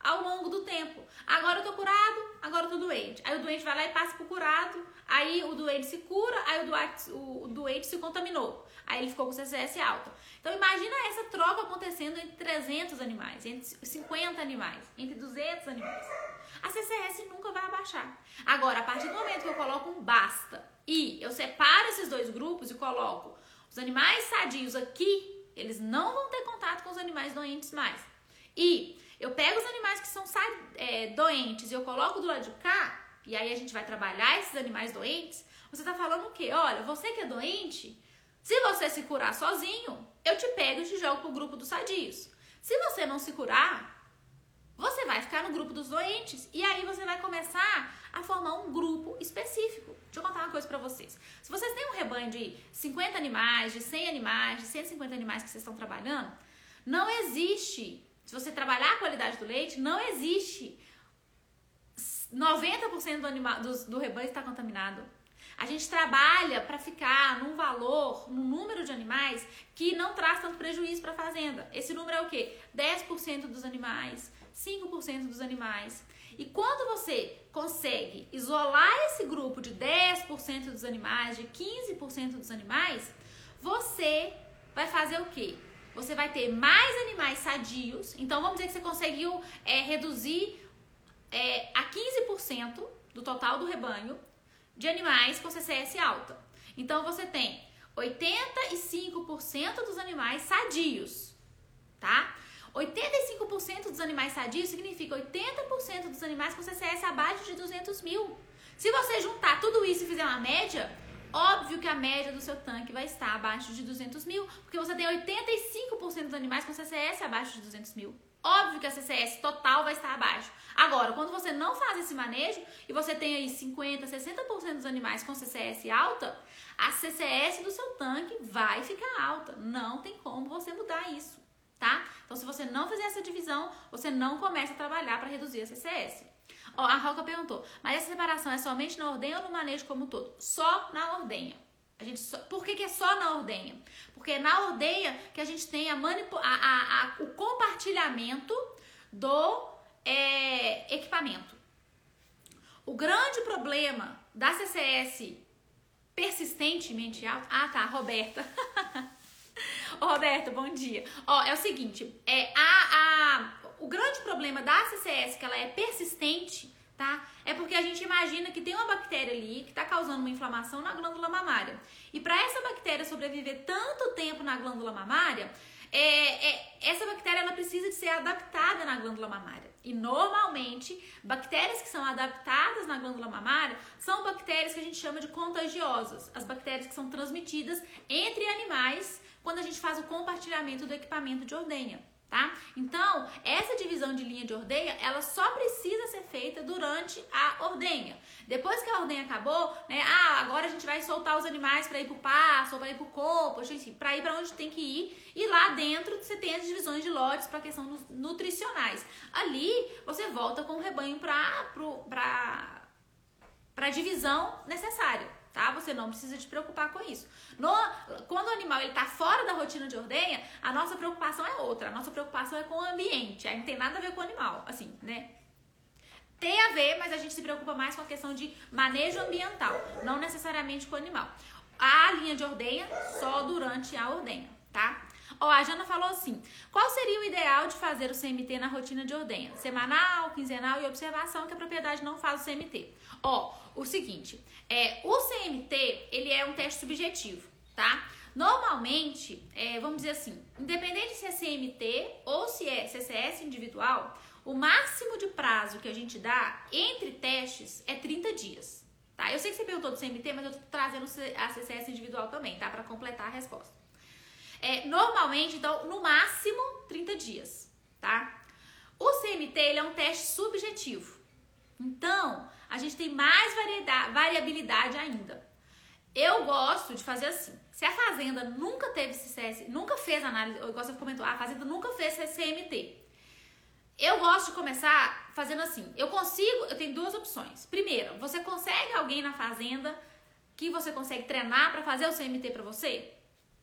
ao longo do tempo. Agora eu tô curado, agora eu tô doente. Aí o doente vai lá e passa pro curado, aí o doente se cura, aí o doente, o, doente se contaminou. Aí ele ficou com CCS alta. Então imagina essa troca acontecendo entre 300 animais, entre 50 animais, entre 200 animais. A CCS nunca vai abaixar. Agora, a partir do momento que eu coloco um basta e eu separo esses dois grupos e coloco os animais sadios aqui, eles não vão ter contato com os animais doentes mais. E eu pego os animais que são é, doentes e eu coloco do lado de cá, e aí a gente vai trabalhar esses animais doentes. Você tá falando o quê? Olha, você que é doente, se você se curar sozinho, eu te pego e te jogo pro grupo dos sadios. Se você não se curar, você vai ficar no grupo dos doentes e aí você vai começar a formar um grupo específico. Deixa eu contar uma coisa para vocês. Se vocês têm um rebanho de 50 animais, de 100 animais, de 150 animais que vocês estão trabalhando, não existe, se você trabalhar a qualidade do leite, não existe 90% do, animal, do, do rebanho está contaminado. A gente trabalha para ficar num valor, num número de animais que não traz tanto prejuízo para a fazenda. Esse número é o quê? 10% dos animais, 5% dos animais. E quando você consegue isolar esse grupo de 10% dos animais, de 15% dos animais, você vai fazer o quê? Você vai ter mais animais sadios. Então vamos dizer que você conseguiu é, reduzir é, a 15% do total do rebanho de animais com CCS alta. Então você tem 85% dos animais sadios, tá? 85% dos animais sadios significa 80% dos animais com CCS abaixo de 200 mil. Se você juntar tudo isso e fizer uma média, óbvio que a média do seu tanque vai estar abaixo de 200 mil, porque você tem 85% dos animais com CCS abaixo de 200 mil. Óbvio que a CCS total vai estar abaixo. Agora, quando você não faz esse manejo e você tem aí 50, 60% dos animais com CCS alta, a CCS do seu tanque vai ficar alta. Não tem como você mudar isso tá? Então, se você não fizer essa divisão, você não começa a trabalhar para reduzir a CCS. Ó, a Roca perguntou, mas essa separação é somente na ordenha ou no manejo como um todo? Só na ordenha. A gente só, por que, que é só na ordenha? Porque é na ordenha que a gente tem a manipu, a, a, a, o compartilhamento do é, equipamento. O grande problema da CCS persistentemente alta. Ah, tá, Roberta. Ô, Roberto, bom dia. Ó, é o seguinte, é a, a o grande problema da CCS que ela é persistente, tá? É porque a gente imagina que tem uma bactéria ali que está causando uma inflamação na glândula mamária. E para essa bactéria sobreviver tanto tempo na glândula mamária, é, é, essa bactéria ela precisa de ser adaptada na glândula mamária. E normalmente, bactérias que são adaptadas na glândula mamária são bactérias que a gente chama de contagiosas, as bactérias que são transmitidas entre animais quando a gente faz o compartilhamento do equipamento de ordenha. Tá? Então, essa divisão de linha de ordenha, ela só precisa ser feita durante a ordenha. Depois que a ordenha acabou, né? Ah, agora a gente vai soltar os animais para ir pro pasto, para ir pro corpo, enfim, para ir para onde tem que ir. E lá dentro você tem as divisões de lotes para questão nutricionais. Ali você volta com o rebanho para para para divisão necessária tá? Você não precisa te preocupar com isso. No, quando o animal está fora da rotina de ordenha, a nossa preocupação é outra. A nossa preocupação é com o ambiente. Aí não tem nada a ver com o animal, assim, né? Tem a ver, mas a gente se preocupa mais com a questão de manejo ambiental, não necessariamente com o animal. A linha de ordenha só durante a ordenha, tá? Ó, a Jana falou assim: qual seria o ideal de fazer o CMT na rotina de ordenha? Semanal, quinzenal e observação que a propriedade não faz o CMT. Ó, o seguinte, é, o CMT, ele é um teste subjetivo, tá? Normalmente, é, vamos dizer assim, independente se é CMT ou se é CCS individual, o máximo de prazo que a gente dá entre testes é 30 dias, tá? Eu sei que você perguntou do CMT, mas eu tô trazendo a CCS individual também, tá? Para completar a resposta. É, normalmente, então, no máximo 30 dias, tá? O CMT, ele é um teste subjetivo. Então, a gente tem mais variabilidade ainda. Eu gosto de fazer assim. Se a fazenda nunca teve CCS, nunca fez análise, eu gosto de comentar, a fazenda nunca fez CMT. Eu gosto de começar fazendo assim. Eu consigo, eu tenho duas opções. Primeiro, você consegue alguém na fazenda que você consegue treinar para fazer o CMT para você?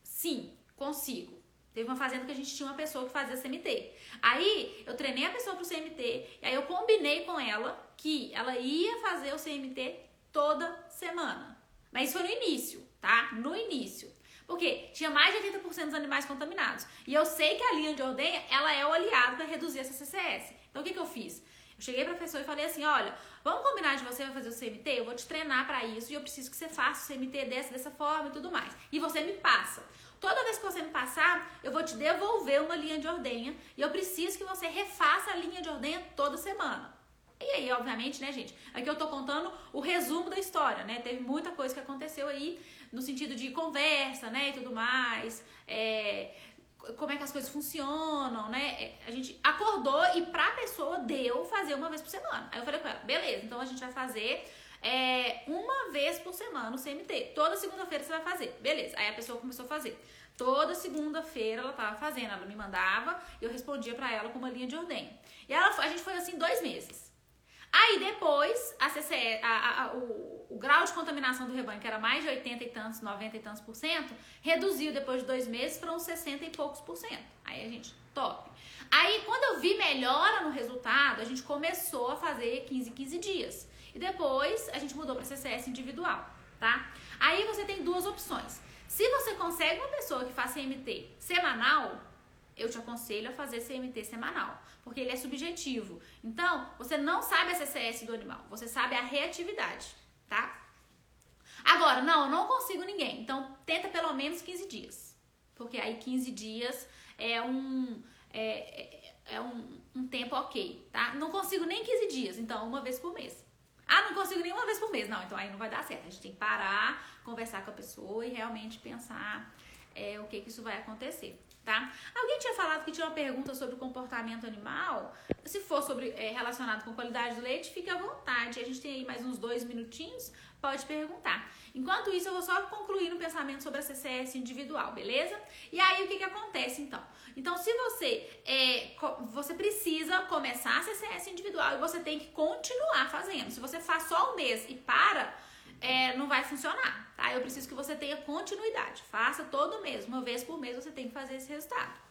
Sim, consigo. Teve uma fazenda que a gente tinha uma pessoa que fazia CMT. Aí eu treinei a pessoa pro CMT, e aí eu combinei com ela que ela ia fazer o CMT toda semana. Mas isso foi no início, tá? No início. Porque tinha mais de 80% dos animais contaminados. E eu sei que a linha de ordenha, ela é o aliado para reduzir essa CCS. Então o que, que eu fiz? Eu cheguei pra pessoa e falei assim: olha, vamos combinar de você fazer o CMT? Eu vou te treinar para isso e eu preciso que você faça o CMT dessa, dessa forma e tudo mais. E você me passa. Toda vez que você me passar, eu vou te devolver uma linha de ordenha e eu preciso que você refaça a linha de ordenha toda semana. E aí, obviamente, né, gente? Aqui eu tô contando o resumo da história, né? Teve muita coisa que aconteceu aí no sentido de conversa, né, e tudo mais. É... como é que as coisas funcionam, né? É, a gente acordou e pra pessoa deu fazer uma vez por semana. Aí eu falei com ela, beleza, então a gente vai fazer é, uma vez por semana o CMT. Toda segunda-feira você vai fazer. Beleza. Aí a pessoa começou a fazer. Toda segunda-feira ela tava fazendo, ela me mandava, eu respondia para ela com uma linha de ordem. E ela, a gente foi assim dois meses. Aí depois, a CCE, a, a, o, o, grau de contaminação do rebanho, que era mais de 80 e tantos, 90 e tantos por cento, reduziu depois de dois meses para uns 60 e poucos por cento. Aí a gente, top. Aí quando eu vi melhora no resultado, a gente começou a fazer 15 15 dias. E depois a gente mudou para CCS individual, tá? Aí você tem duas opções. Se você consegue uma pessoa que faça CMT semanal, eu te aconselho a fazer CMT semanal, porque ele é subjetivo. Então, você não sabe a CCS do animal, você sabe a reatividade, tá? Agora, não, não consigo ninguém. Então, tenta pelo menos 15 dias. Porque aí 15 dias é um é, é, é um, um tempo ok, tá? Não consigo nem 15 dias, então uma vez por mês. Ah, não consigo nem uma vez por mês. Não, então aí não vai dar certo. A gente tem que parar, conversar com a pessoa e realmente pensar é, o que, que isso vai acontecer tá? Alguém tinha falado que tinha uma pergunta sobre o comportamento animal. Se for sobre é, relacionado com qualidade do leite, fique à vontade. A gente tem aí mais uns dois minutinhos, pode perguntar. Enquanto isso, eu vou só concluir no pensamento sobre a CCS individual, beleza? E aí, o que, que acontece então? Então, se você é, você precisa começar a CCS individual e você tem que continuar fazendo. Se você faz só um mês e para, é, não vai funcionar, tá? Eu preciso que você tenha continuidade. Faça todo mês, uma vez por mês você tem que fazer esse resultado.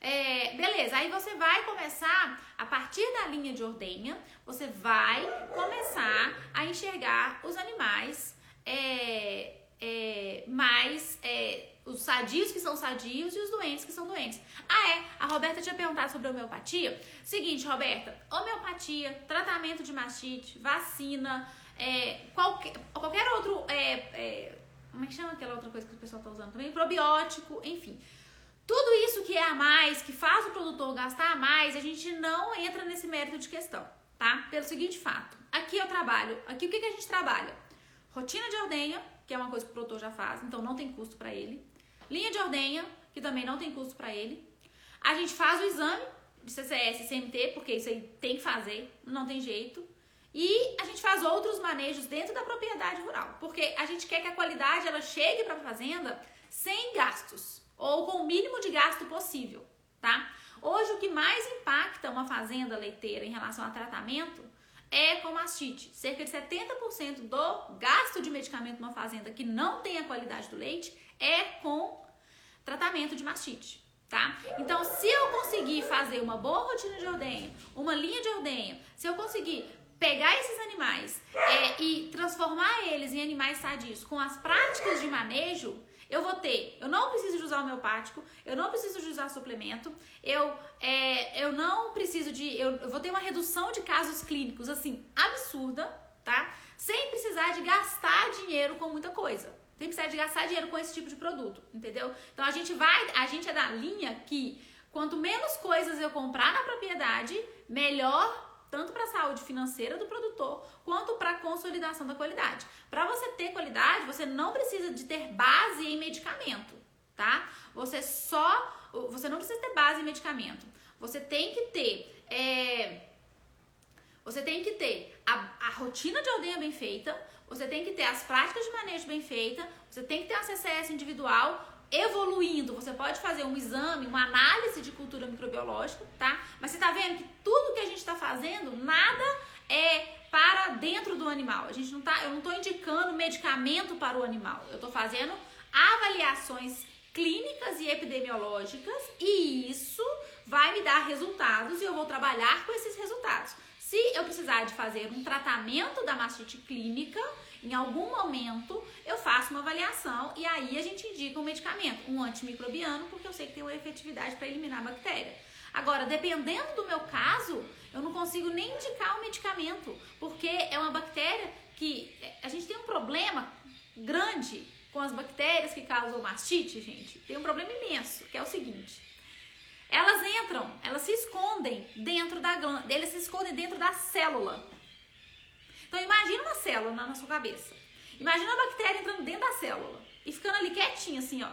É, beleza, aí você vai começar, a partir da linha de ordenha, você vai começar a enxergar os animais é, é, mais é, os sadios que são sadios e os doentes que são doentes. Ah, é? A Roberta tinha perguntado sobre homeopatia. Seguinte, Roberta, homeopatia, tratamento de mastite, vacina, é, qualquer, qualquer outro. É, é, como é que chama aquela outra coisa que o pessoal está usando também? Probiótico, enfim. Tudo isso que é a mais, que faz o produtor gastar a mais, a gente não entra nesse mérito de questão, tá? Pelo seguinte fato. Aqui eu trabalho, aqui o que, que a gente trabalha? Rotina de ordenha, que é uma coisa que o produtor já faz, então não tem custo para ele. Linha de ordenha, que também não tem custo para ele. A gente faz o exame de CCS, CMT, porque isso aí tem que fazer, não tem jeito. E a gente faz outros manejos dentro da propriedade rural, porque a gente quer que a qualidade ela chegue para a fazenda sem gastos ou com o mínimo de gasto possível, tá? Hoje o que mais impacta uma fazenda leiteira em relação a tratamento é com mastite. Cerca de 70% do gasto de medicamento numa fazenda que não tem a qualidade do leite é com tratamento de mastite. Tá? Então, se eu conseguir fazer uma boa rotina de ordenha, uma linha de ordenha, se eu conseguir pegar esses animais é, e transformar eles em animais sadios com as práticas de manejo, eu vou ter, eu não preciso de usar homeopático, eu não preciso de usar suplemento, eu, é, eu não preciso de, eu, eu vou ter uma redução de casos clínicos, assim, absurda, tá? Sem precisar de gastar dinheiro com muita coisa. Sem precisar de gastar dinheiro com esse tipo de produto, entendeu? Então a gente vai, a gente é da linha que quanto menos coisas eu comprar na propriedade, melhor tanto para a saúde financeira do produtor quanto para a consolidação da qualidade. Para você ter qualidade, você não precisa de ter base em medicamento, tá? Você só, você não precisa ter base em medicamento. Você tem que ter, é, você tem que ter a, a rotina de aldeia bem feita, você tem que ter as práticas de manejo bem feita, você tem que ter a CCS individual, evoluindo, você pode fazer um exame, uma análise de cultura microbiológica, tá? Mas você tá vendo que tudo que a gente está fazendo, nada é para dentro do animal. A gente não tá, eu não estou indicando medicamento para o animal. Eu estou fazendo avaliações clínicas e epidemiológicas e isso vai me dar resultados e eu vou trabalhar com esses resultados. Se eu precisar de fazer um tratamento da mastite clínica, em algum momento eu faço uma avaliação e aí a gente indica um medicamento, um antimicrobiano, porque eu sei que tem uma efetividade para eliminar a bactéria. Agora, dependendo do meu caso, eu não consigo nem indicar o medicamento, porque é uma bactéria que a gente tem um problema grande com as bactérias que causam mastite, gente. Tem um problema imenso, que é o seguinte: elas entram, elas se escondem dentro da glândula, eles se escondem dentro da célula. Então imagina uma célula na sua cabeça. Imagina a bactéria entrando dentro da célula e ficando ali quietinha assim, ó.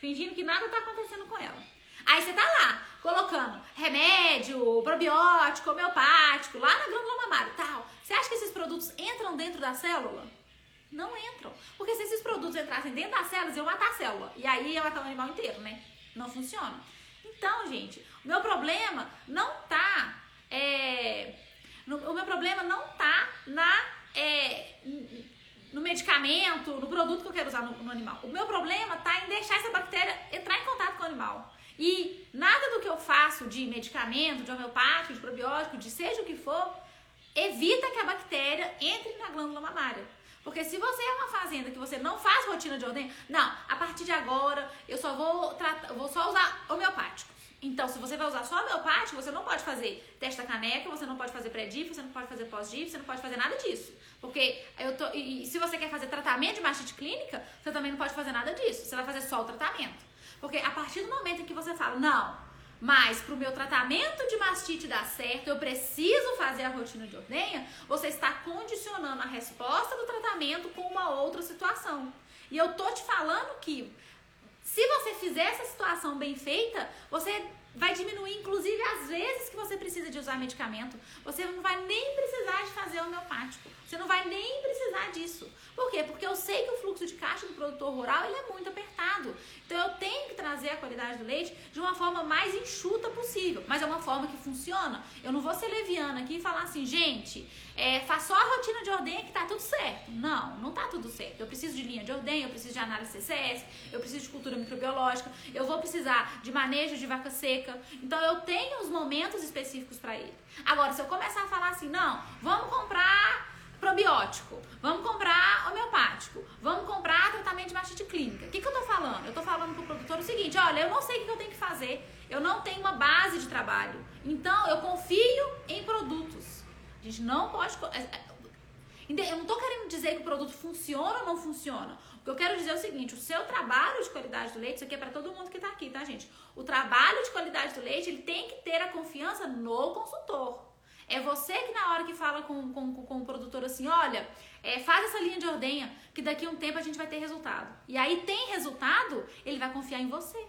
fingindo que nada tá acontecendo com ela. Aí você tá lá, colocando remédio, probiótico, homeopático, lá na glândula mamária tal. Você acha que esses produtos entram dentro da célula? Não entram. Porque se esses produtos entrassem dentro das células, eu matar a célula. E aí ia matar o animal inteiro, né? Não funciona. Então, gente, o meu problema não tá. É, o meu problema não tá na. É, no medicamento, no produto que eu quero usar no, no animal. O meu problema tá em deixar essa bactéria entrar em contato com o animal. E nada do que eu faço de medicamento, de homeopático, de probiótico, de seja o que for, evita que a bactéria entre na glândula mamária. Porque se você é uma fazenda que você não faz rotina de ordem, não, a partir de agora eu só vou, tratar, vou só usar homeopático. Então, se você vai usar só homeopático, você não pode fazer teste da caneca, você não pode fazer pré-DIF, você não pode fazer pós-DIF, você não pode fazer nada disso. Porque eu tô. E se você quer fazer tratamento de mastite clínica, você também não pode fazer nada disso. Você vai fazer só o tratamento. Porque a partir do momento em que você fala, não, mas para o meu tratamento de mastite dar certo, eu preciso fazer a rotina de ordenha, você está condicionando a resposta do tratamento com uma outra situação. E eu tô te falando que se você fizer essa situação bem feita, você vai diminuir, inclusive, as vezes que você precisa de usar medicamento. Você não vai nem precisar de fazer homeopático. Você não vai nem precisar disso. Por quê? Porque eu sei que o fluxo de caixa do produtor rural ele é muito apertado. Então eu tenho que trazer a qualidade do leite de uma forma mais enxuta possível. Mas é uma forma que funciona. Eu não vou ser leviana aqui e falar assim, gente, é, faz só a rotina de ordem que tá tudo certo. Não, não tá tudo certo. Eu preciso de linha de ordem, eu preciso de análise CCS, eu preciso de cultura microbiológica, eu vou precisar de manejo de vaca seca. Então eu tenho os momentos específicos para ele. Agora, se eu começar a falar assim, não, vamos comprar probiótico, vamos comprar homeopático, vamos comprar tratamento de mastite clínica. O que, que eu tô falando? Eu tô falando pro produtor o seguinte: olha, eu não sei o que eu tenho que fazer, eu não tenho uma base de trabalho, então eu confio em produtos. A gente não pode. É, é, eu não tô querendo dizer que o produto funciona ou não funciona. O que eu quero dizer é o seguinte: o seu trabalho de qualidade do leite, isso aqui é para todo mundo que tá aqui, tá, gente? O trabalho de qualidade do leite, ele tem que ter a confiança no consultor. É você que na hora que fala com, com, com o produtor assim, olha, é, faz essa linha de ordenha, que daqui a um tempo a gente vai ter resultado. E aí tem resultado, ele vai confiar em você.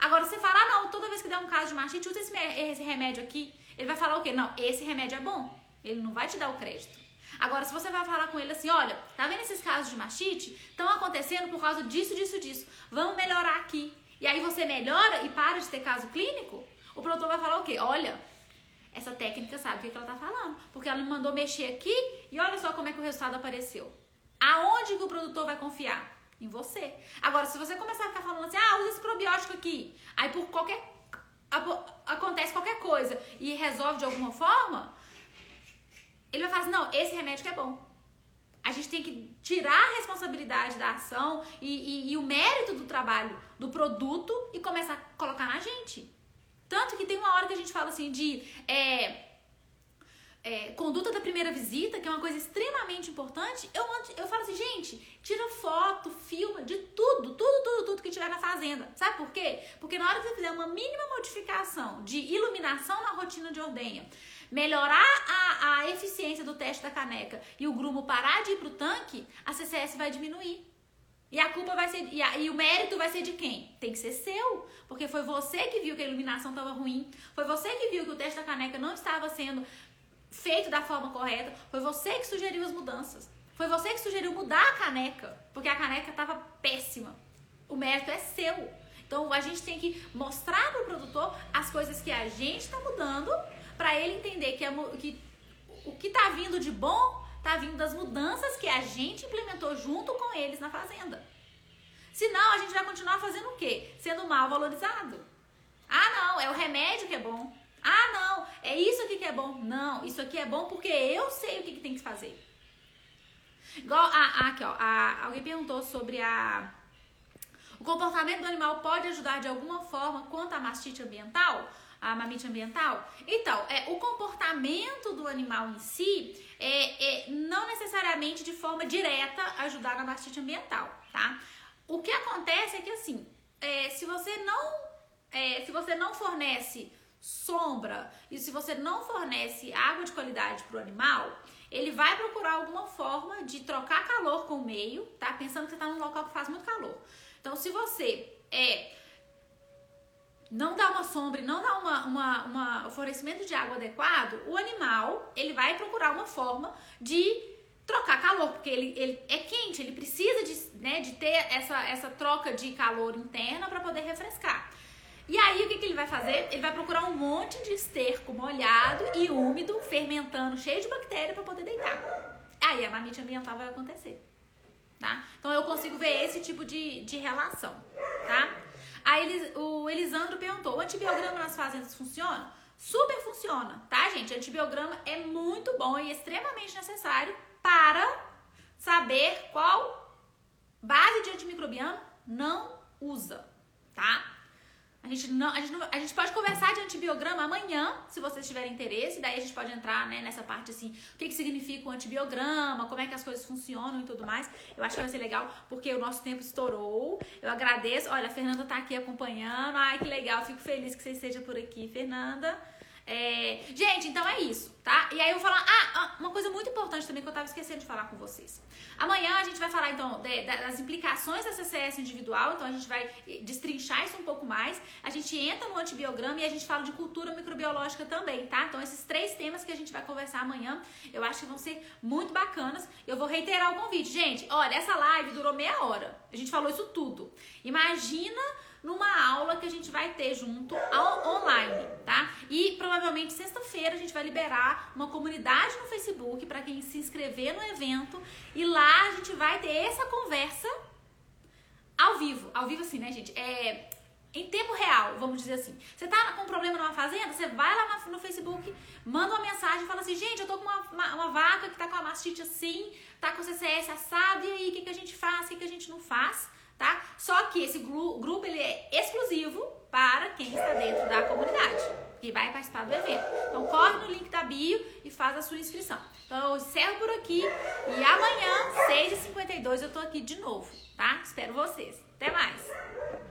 Agora, você fala, ah, não, toda vez que der um caso de mastite, usa esse, esse remédio aqui. Ele vai falar o quê? Não, esse remédio é bom. Ele não vai te dar o crédito. Agora, se você vai falar com ele assim, olha, tá vendo esses casos de mastite? Estão acontecendo por causa disso, disso, disso. Vamos melhorar aqui. E aí você melhora e para de ter caso clínico, o produtor vai falar o quê? Olha, essa técnica sabe o que, ela tá falando. Porque ela me mandou mexer aqui e olha só como é que o resultado apareceu. Aonde que o produtor vai confiar? Em você. Agora, se você começar a ficar falando assim, ah, usa esse probiótico aqui, aí por qualquer. acontece qualquer coisa e resolve de alguma forma, ele vai falar assim, não, esse remédio que é bom. A gente tem que tirar a responsabilidade da ação e, e, e o mérito do trabalho do produto e começar a colocar na gente. Tanto que tem uma hora que a gente fala assim de é, é, conduta da primeira visita, que é uma coisa extremamente importante. Eu, eu falo assim, gente, tira foto, filma de tudo, tudo, tudo, tudo que tiver na fazenda. Sabe por quê? Porque na hora que você fizer uma mínima modificação de iluminação na rotina de ordenha, melhorar a, a eficiência do teste da caneca e o grumo parar de ir pro tanque, a CCS vai diminuir. E a culpa vai ser. E, a, e, o mérito vai ser de quem? Tem que ser seu. Porque foi você que viu que a iluminação estava ruim. Foi você que viu que o teste da caneca não estava sendo feito da forma correta. Foi você que sugeriu as mudanças. Foi você que sugeriu mudar a caneca. Porque a caneca estava péssima. O mérito é seu. Então a gente tem que mostrar para o produtor as coisas que a gente está mudando para ele entender que, que o que está vindo de bom tá vindo das mudanças que a gente implementou junto com eles na fazenda. Senão, a gente vai continuar fazendo o quê? Sendo mal valorizado. Ah, não, é o remédio que é bom. Ah, não, é isso aqui que é bom. Não, isso aqui é bom porque eu sei o que, que tem que fazer. Igual, a, aqui, ó, a, alguém perguntou sobre a. O comportamento do animal pode ajudar de alguma forma quanto à mastite ambiental? a mamite ambiental? Então, é, o comportamento do animal em si é, é, não necessariamente de forma direta ajudar na mastite ambiental, tá? O que acontece é que assim, é, se você não é, se você não fornece sombra e se você não fornece água de qualidade para o animal, ele vai procurar alguma forma de trocar calor com o meio, tá? Pensando que você está num local que faz muito calor Então, se você é não dá uma sombra, não dá uma, uma, uma, um fornecimento de água adequado, o animal ele vai procurar uma forma de trocar calor, porque ele, ele é quente, ele precisa de, né, de ter essa, essa troca de calor interna para poder refrescar. E aí o que, que ele vai fazer? Ele vai procurar um monte de esterco molhado e úmido, fermentando, cheio de bactéria para poder deitar. Aí a mamite ambiental vai acontecer. Tá? Então eu consigo ver esse tipo de, de relação, tá? Aí o Elisandro perguntou: o antibiograma nas fazendas funciona? Super funciona, tá, gente? Antibiograma é muito bom e extremamente necessário para saber qual base de antimicrobiano não usa, tá? A gente, não, a, gente não, a gente pode conversar de antibiograma amanhã, se vocês tiverem interesse. Daí a gente pode entrar né, nessa parte assim, o que, que significa o antibiograma, como é que as coisas funcionam e tudo mais. Eu acho que vai ser legal, porque o nosso tempo estourou. Eu agradeço. Olha, a Fernanda tá aqui acompanhando. Ai, que legal. Fico feliz que você esteja por aqui, Fernanda. É... Gente, então é isso, tá? E aí eu vou falar, ah, ah, uma coisa muito importante também que eu tava esquecendo de falar com vocês. Amanhã a gente vai falar então de, das implicações da CCS individual, então a gente vai destrinchar isso um pouco mais. A gente entra no antibiograma e a gente fala de cultura microbiológica também, tá? Então esses três temas que a gente vai conversar amanhã, eu acho que vão ser muito bacanas. Eu vou reiterar o convite. Gente, olha, essa live durou meia hora. A gente falou isso tudo. Imagina numa aula que a gente vai ter junto online, tá? E provavelmente sexta-feira a gente vai liberar uma comunidade no Facebook para quem se inscrever no evento e lá a gente vai ter essa conversa ao vivo. Ao vivo assim, né, gente? É em tempo real, vamos dizer assim. Você tá com um problema numa fazenda, você vai lá no Facebook, manda uma mensagem e fala assim, gente, eu tô com uma, uma, uma, vaca que tá com a mastite assim, tá com CCS assado, e aí o que, que a gente faz, o que, que a gente não faz? Tá? Só que esse grupo ele é exclusivo para quem está dentro da comunidade e vai participar do evento. Então corre no link da bio e faz a sua inscrição. Então eu encerro por aqui e amanhã, 6h52, eu tô aqui de novo, tá? Espero vocês. Até mais!